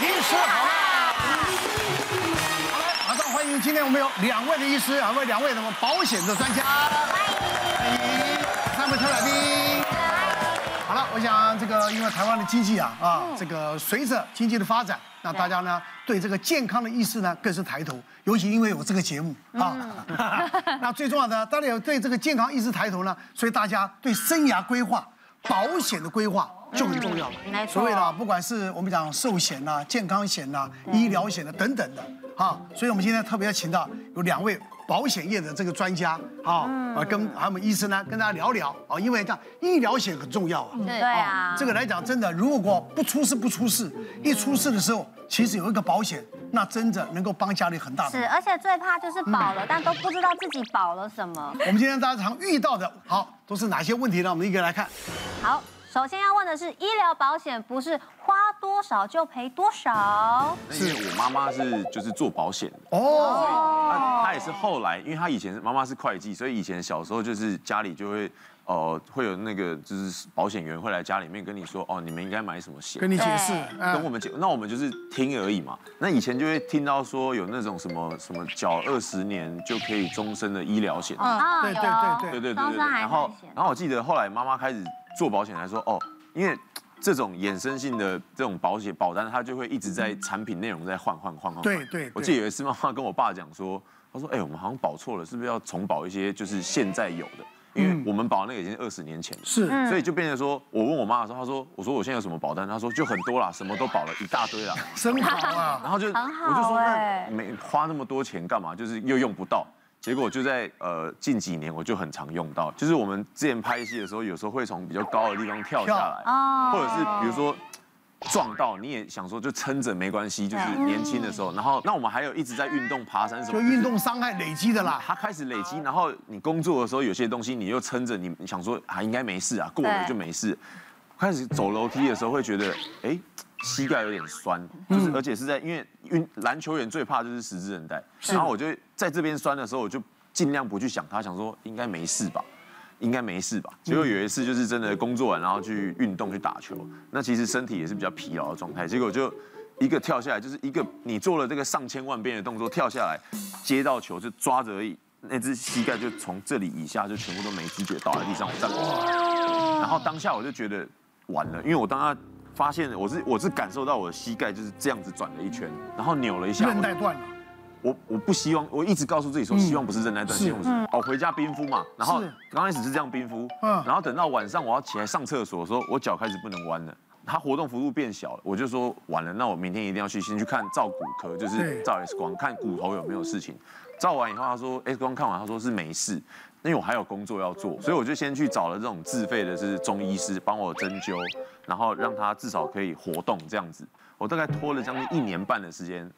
医师好啦！好了，马上欢迎今天我们有两位的医师，还有两位什么保险的专家，欢迎三位特来宾。好了，我想这个因为台湾的经济啊啊，这个随着经济的发展，那大家呢对这个健康的意识呢更是抬头，尤其因为有这个节目啊。那最重要的，当然有对这个健康意识抬头呢，所以大家对生涯规划、保险的规划。就很重要了，嗯、所谓的不管是我们讲寿险呐、健康险呐、医疗险的等等的，哈，所以我们今天特别要请到有两位保险业的这个专家，啊，跟他们医生呢，跟大家聊聊啊，因为这样医疗险很重要啊，对啊，这个来讲真的，如果不出事不出事，一出事的时候，其实有一个保险，那真的能够帮家里很大。是，而且最怕就是保了，但都不知道自己保了什么。我们今天大家常遇到的，好，都是哪些问题呢？我们一个来看。好。首先要问的是，医疗保险不是花多少就赔多少？是我妈妈是就是做保险的。哦，她她也是后来，因为她以前妈妈是会计，所以以前小时候就是家里就会呃会有那个就是保险员会来家里面跟你说哦，你们应该买什么险，跟你解释，跟我们解，那我们就是听而已嘛。那以前就会听到说有那种什么什么缴二十年就可以终身的医疗险，啊，对对对对对对对，然后然后我记得后来妈妈开始。做保险来说哦，因为这种衍生性的这种保险保单，它就会一直在产品内容在换换换换。对对。我记得有一次妈妈跟我爸讲说，他说：“哎，我们好像保错了，是不是要重保一些就是现在有的？因为我们保那个已经二十年前了。是。所以就变成说，我问我妈的时候，她说：我说我现在有什么保单？她说就很多啦，什么都保了一大堆啦。真好啊。然后就我就说，那没花那么多钱干嘛？就是又用不到。”结果就在呃近几年，我就很常用到，就是我们之前拍戏的时候，有时候会从比较高的地方跳下来，或者是比如说撞到，你也想说就撑着没关系，就是年轻的时候，然后那我们还有一直在运动爬山什么，就运动伤害累积的啦，它开始累积，然后你工作的时候有些东西你又撑着，你想说啊应该没事啊，过了就没事，开始走楼梯的时候会觉得哎。膝盖有点酸，就是而且是在因为运篮球员最怕就是十字韧带，然后我就在这边酸的时候，我就尽量不去想他，想说应该没事吧，应该没事吧。结果有一次就是真的工作完，然后去运动去打球，那其实身体也是比较疲劳的状态，结果就一个跳下来，就是一个你做了这个上千万遍的动作，跳下来接到球就抓着而已，那只膝盖就从这里以下就全部都没知觉倒在地上，我站不起来，然后当下我就觉得完了，因为我当他。发现我是我是感受到我的膝盖就是这样子转了一圈，然后扭了一下，韧带断了。我我不希望，我一直告诉自己说，希望不是韧带断，希望不是。哦，回家冰敷嘛，然后刚开始是这样冰敷，嗯，然后等到晚上我要起来上厕所的时候，我脚开始不能弯了，它活动幅度变小了，我就说完了，那我明天一定要去先去看照骨科，就是照 X 光看骨头有没有事情。照完以后，他说 X 光看完，他说是没事。因为我还有工作要做，所以我就先去找了这种自费的，是中医师帮我针灸，然后让他至少可以活动这样子。我大概拖了将近一年半的时间，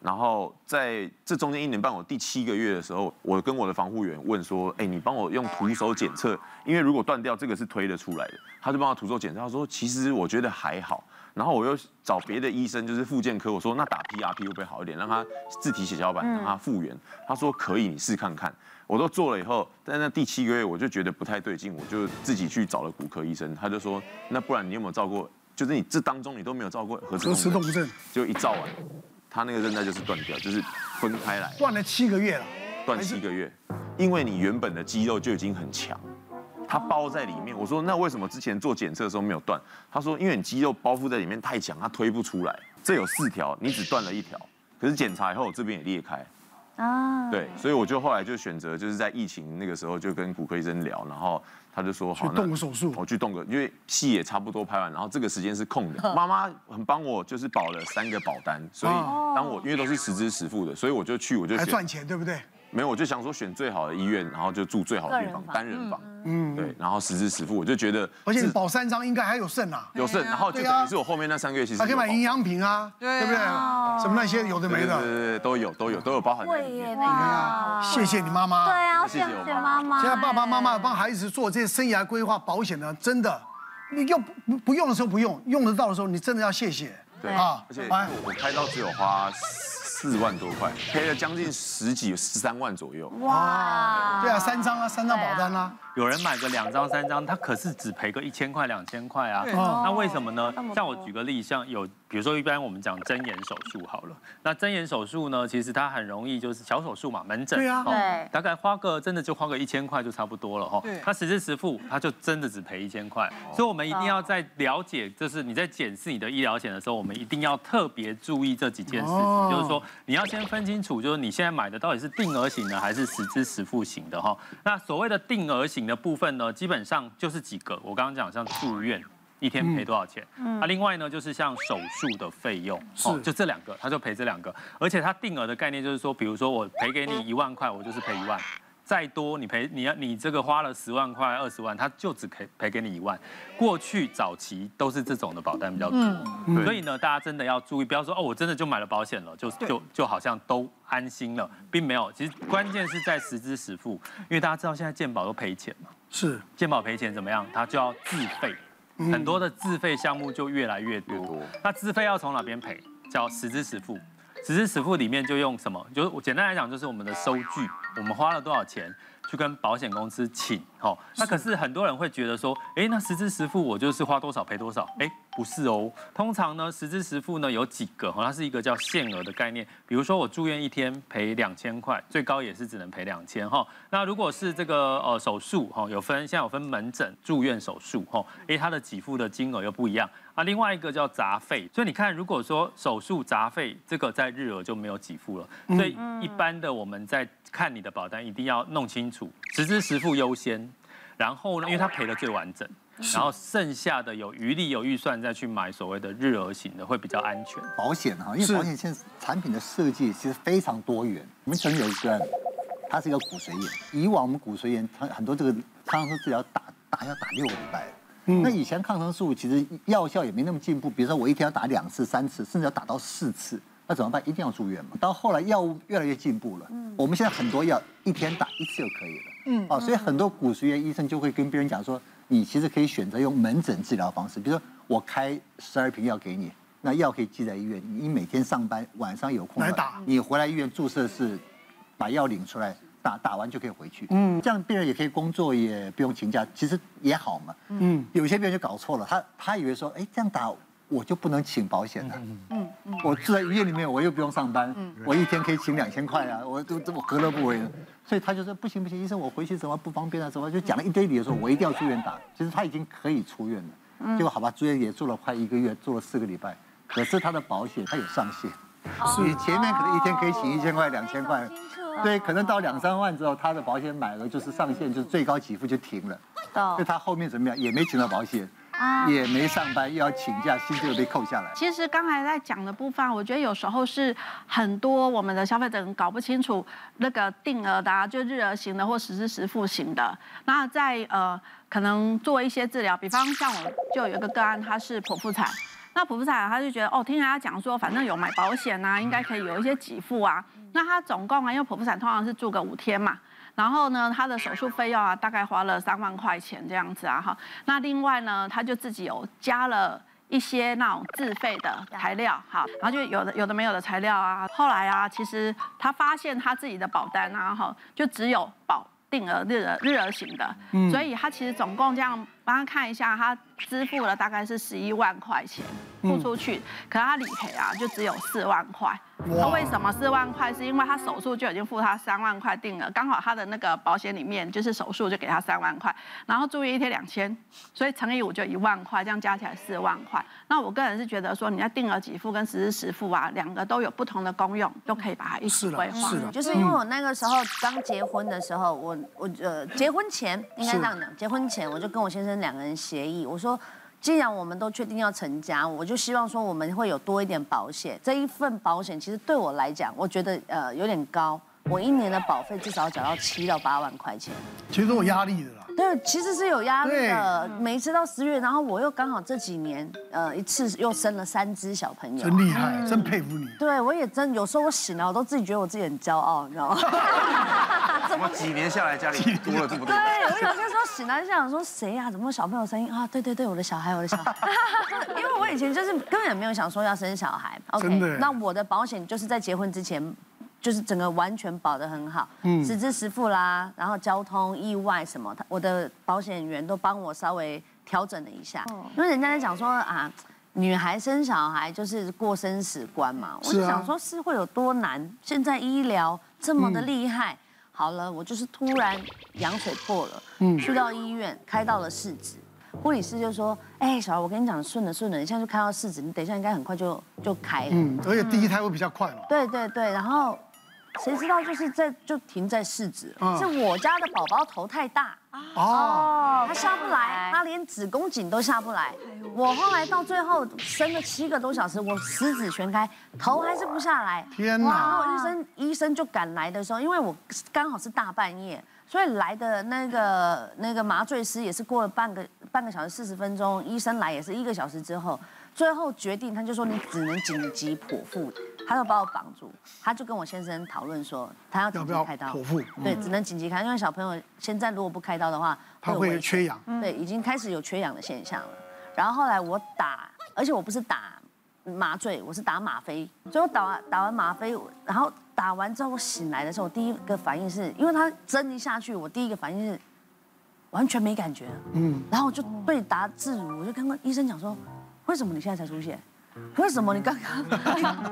然后在这中间一年半，我第七个月的时候，我跟我的防护员问说：“哎，你帮我用徒手检测，因为如果断掉，这个是推得出来的。”他就帮我徒手检测，他说：“其实我觉得还好。”然后我又找别的医生，就是复健科，我说：“那打 PRP 会不会好一点？让他自体血小板让他复原。”他说：“可以，你试看看。”我都做了以后，但那第七个月我就觉得不太对劲，我就自己去找了骨科医生，他就说，那不然你有没有照过？就是你这当中你都没有照过核磁共振，就一照完，他那个韧带就是断掉，就是分开来，断了七个月了，断七个月，因为你原本的肌肉就已经很强，它包在里面。我说那为什么之前做检测的时候没有断？他说因为你肌肉包覆在里面太强，它推不出来。这有四条，你只断了一条，可是检查以后这边也裂开。啊，对，所以我就后来就选择就是在疫情那个时候就跟骨科医生聊，然后他就说好，去动个手术，我去动个，因为戏也差不多拍完，然后这个时间是空的。妈妈很帮我，就是保了三个保单，所以当我因为都是实支实付的，所以我就去，我就还赚钱，对不对？没有，我就想说选最好的医院，然后就住最好的地方，单人房，嗯，对，然后实支实付，我就觉得，而且保三张应该还有剩啊，有剩，然后就等于是我后面那三个月其实还可以买营养品啊，对不对？什么那些有的没的，对对对，都有都有都有包含。对耶，那个，谢谢你妈妈，对啊，谢谢妈妈。现在爸爸妈妈帮孩子做这些生涯规划保险呢，真的，你用不不用的时候不用，用得到的时候你真的要谢谢，对啊，而且我开刀只有花。四万多块，赔了将近十几十三万左右。哇，对啊，三张啊，三张保单啊。有人买个两张三张，他可是只赔个一千块两千块啊。那为什么呢？像我举个例，像有比如说一般我们讲针眼手术好了，那针眼手术呢，其实它很容易就是小手术嘛，门诊。对啊。对。大概花个真的就花个一千块就差不多了哈。对。他实支实付，他就真的只赔一千块。所以我们一定要在了解，就是你在检视你的医疗险的时候，我们一定要特别注意这几件事情，就是说你要先分清楚，就是你现在买的到底是定额型的还是实支实付型的哈。那所谓的定额型的部分呢，基本上就是几个，我刚刚讲像住院一天赔多少钱，嗯，啊，另外呢就是像手术的费用，是，就这两个，他就赔这两个，而且他定额的概念就是说，比如说我赔给你一万块，我就是赔一万。再多你赔你要你这个花了十万块二十万，他就只赔赔给你一万。过去早期都是这种的保单比较多，嗯、所以呢，大家真的要注意，不要说哦，我真的就买了保险了，就就就好像都安心了，并没有。其实关键是在实支实付，因为大家知道现在健保都赔钱嘛，是健保赔钱怎么样？他就要自费，很多的自费项目就越来越多。那自费要从哪边赔？叫实支实付。实质实付里面就用什么？就是我简单来讲，就是我们的收据，我们花了多少钱去跟保险公司请。好，那可是很多人会觉得说，哎，那实支实付我就是花多少赔多少，哎，不是哦。通常呢，实支实付呢有几个，哈，它是一个叫限额的概念。比如说我住院一天赔两千块，最高也是只能赔两千哈。那如果是这个呃手术哈，有分现在有分门诊、住院手术哈，哎，它的给付的金额又不一样。啊，另外一个叫杂费，所以你看，如果说手术杂费这个在日额就没有给付了，所以一般的我们在看你的保单一定要弄清楚，实支实付优先。然后呢，因为他赔的最完整，然后剩下的有余力有预算再去买所谓的日额型的会比较安全。保险哈，因为保险现在产品的设计其实非常多元。我们曾经有一个，他是一个骨髓炎，以往我们骨髓炎很很多这个抗生素治疗打打要打六个礼拜。嗯、那以前抗生素其实药效也没那么进步，比如说我一天要打两次、三次，甚至要打到四次，那怎么办？一定要住院嘛。到后来药物越来越进步了，嗯，我们现在很多药一天打一次就可以了。嗯，哦，所以很多骨髓炎医生就会跟别人讲说，你其实可以选择用门诊治疗方式，比如说我开十二瓶药给你，那药可以寄在医院，你每天上班晚上有空来打，你回来医院注射室把药领出来，打打完就可以回去。嗯，这样病人也可以工作，也不用请假，其实也好嘛。嗯，有些病人就搞错了，他他以为说，哎，这样打。我就不能请保险了。嗯嗯，我住在医院里面，我又不用上班，我一天可以请两千块啊，我都我何乐不为呢？所以他就说不行不行，医生我回去怎么不方便啊？怎么就讲了一堆理由，说我一定要住院打。其实他已经可以出院了，结果好吧，住院也住了快一个月，住了四个礼拜。可是他的保险他有上限，所以前面可能一天可以请一千块两千块，对，可能到两三万之后，他的保险买额就是上限，就是最高给付就停了。所以他后面怎么样也没请到保险。也没上班，又要请假，薪就被扣下来。其实刚才在讲的部分，我觉得有时候是很多我们的消费者搞不清楚那个定额的，啊，就日额型的或实时实付型的。那在呃，可能做一些治疗，比方像我就有一个个案，他是剖腹产，那剖腹产他就觉得哦，听人家讲说，反正有买保险啊，应该可以有一些给付啊。那他总共啊，因为剖腹产通常是住个五天嘛。然后呢，他的手术费用啊，大概花了三万块钱这样子啊，哈。那另外呢，他就自己有加了一些那种自费的材料，好，然后就有的有的没有的材料啊。后来啊，其实他发现他自己的保单啊，哈，就只有保定额日额日额型的，所以他其实总共这样帮他看一下，他支付了大概是十一万块钱付出去，可是他理赔啊，就只有四万块。他为什么四万块？是因为他手术就已经付他三万块定了，刚好他的那个保险里面就是手术就给他三万块，然后住院一天两千，所以乘以五就一万块，这样加起来四万块。那我个人是觉得说，你要定额给付跟实支实付啊，两个都有不同的功用，都可以把它一起规划。是的，就是因为我那个时候刚结婚的时候，我我呃结婚前应该这样讲，结婚前我就跟我先生两个人协议，我说。既然我们都确定要成家，我就希望说我们会有多一点保险。这一份保险其实对我来讲，我觉得呃有点高，我一年的保费至少要缴到七到八万块钱。其实都有压力的啦。对，其实是有压力的。每一次到十月，然后我又刚好这几年呃一次又生了三只小朋友。真厉害，真佩服你。对，我也真有时候我醒了，我都自己觉得我自己很骄傲，你知道吗？怎么几年下来家里多了这么多？对，我有些时候醒来就想说谁呀？怎么小朋友声音啊？对对对，我的小孩，我的小孩。因为我以前就是根本没有想说要生小孩。OK，那我的保险就是在结婚之前就是整个完全保得很好，嗯，实支实付啦，然后交通意外什么，他我的保险员都帮我稍微调整了一下，因为人家在讲说啊，女孩生小孩就是过生死关嘛，我就想说是会有多难，现在医疗这么的厉害，好了，我就是突然羊水破了，嗯，去到医院开到了试纸。护理师就说：“哎，小孩，我跟你讲，顺了顺了，你现在就开到试纸，你等一下应该很快就就开了。嗯，而且第一胎会比较快嘛。对对对，然后谁知道就是在就停在试纸，是我家的宝宝头太大哦，他下不来，他连子宫颈都下不来。我后来到最后生了七个多小时，我十指全开，头还是不下来。天哪！然后医生医生就赶来的时候，因为我刚好是大半夜。”所以来的那个那个麻醉师也是过了半个半个小时四十分钟，医生来也是一个小时之后，最后决定他就说你只能紧急剖腹，他就把我绑住，他就跟我先生讨论说他要紧急开刀，剖腹，对，只能紧急开，因为小朋友现在如果不开刀的话，他会缺氧，对，已经开始有缺氧的现象了。然后后来我打，而且我不是打麻醉，我是打吗啡，所以我打完打完吗啡，然后。打完之后，我醒来的时候，我第一个反应是因为他针一下去，我第一个反应是完全没感觉。嗯，然后我就对答自如，我就跟医生讲说：“为什么你现在才出现？为什么你刚刚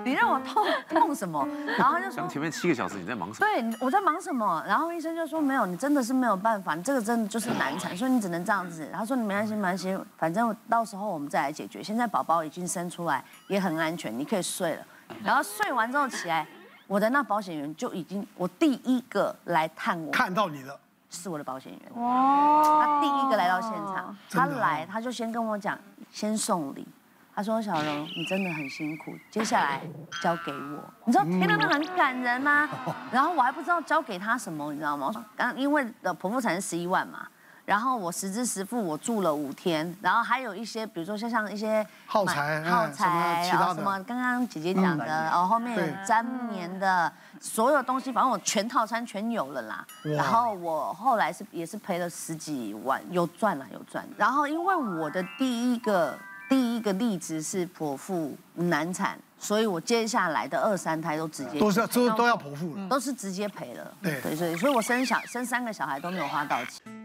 你，你让我痛痛什么？”然后他就说：“前面七个小时你在忙什么？”对，我在忙什么？然后医生就说：“没有，你真的是没有办法，你这个真的就是难产，所以你只能这样子。”他说：“你没关系，没关系，反正到时候我们再来解决。现在宝宝已经生出来，也很安全，你可以睡了。”然后睡完之后起来。我的那保险员就已经，我第一个来探我，看到你了，是我的保险员。哇！他第一个来到现场，他来他就先跟我讲，先送礼。他说：“小荣，你真的很辛苦，接下来交给我。”你知道听到那很感人吗？然后我还不知道交给他什么，你知道吗？刚因为的剖腹产是十一万嘛。然后我实支实付，我住了五天，然后还有一些，比如说像像一些耗材、耗材，然后什么刚刚姐姐讲的，然后后面有粘棉的，所有东西，反正我全套餐全有了啦。然后我后来是也是赔了十几万，有赚了有赚。然后因为我的第一个第一个例子是剖腹难产。所以我接下来的二三胎都直接都是都都要剖腹了，都是直接赔了。对对，所以所以我生小生三个小孩都没有花到钱。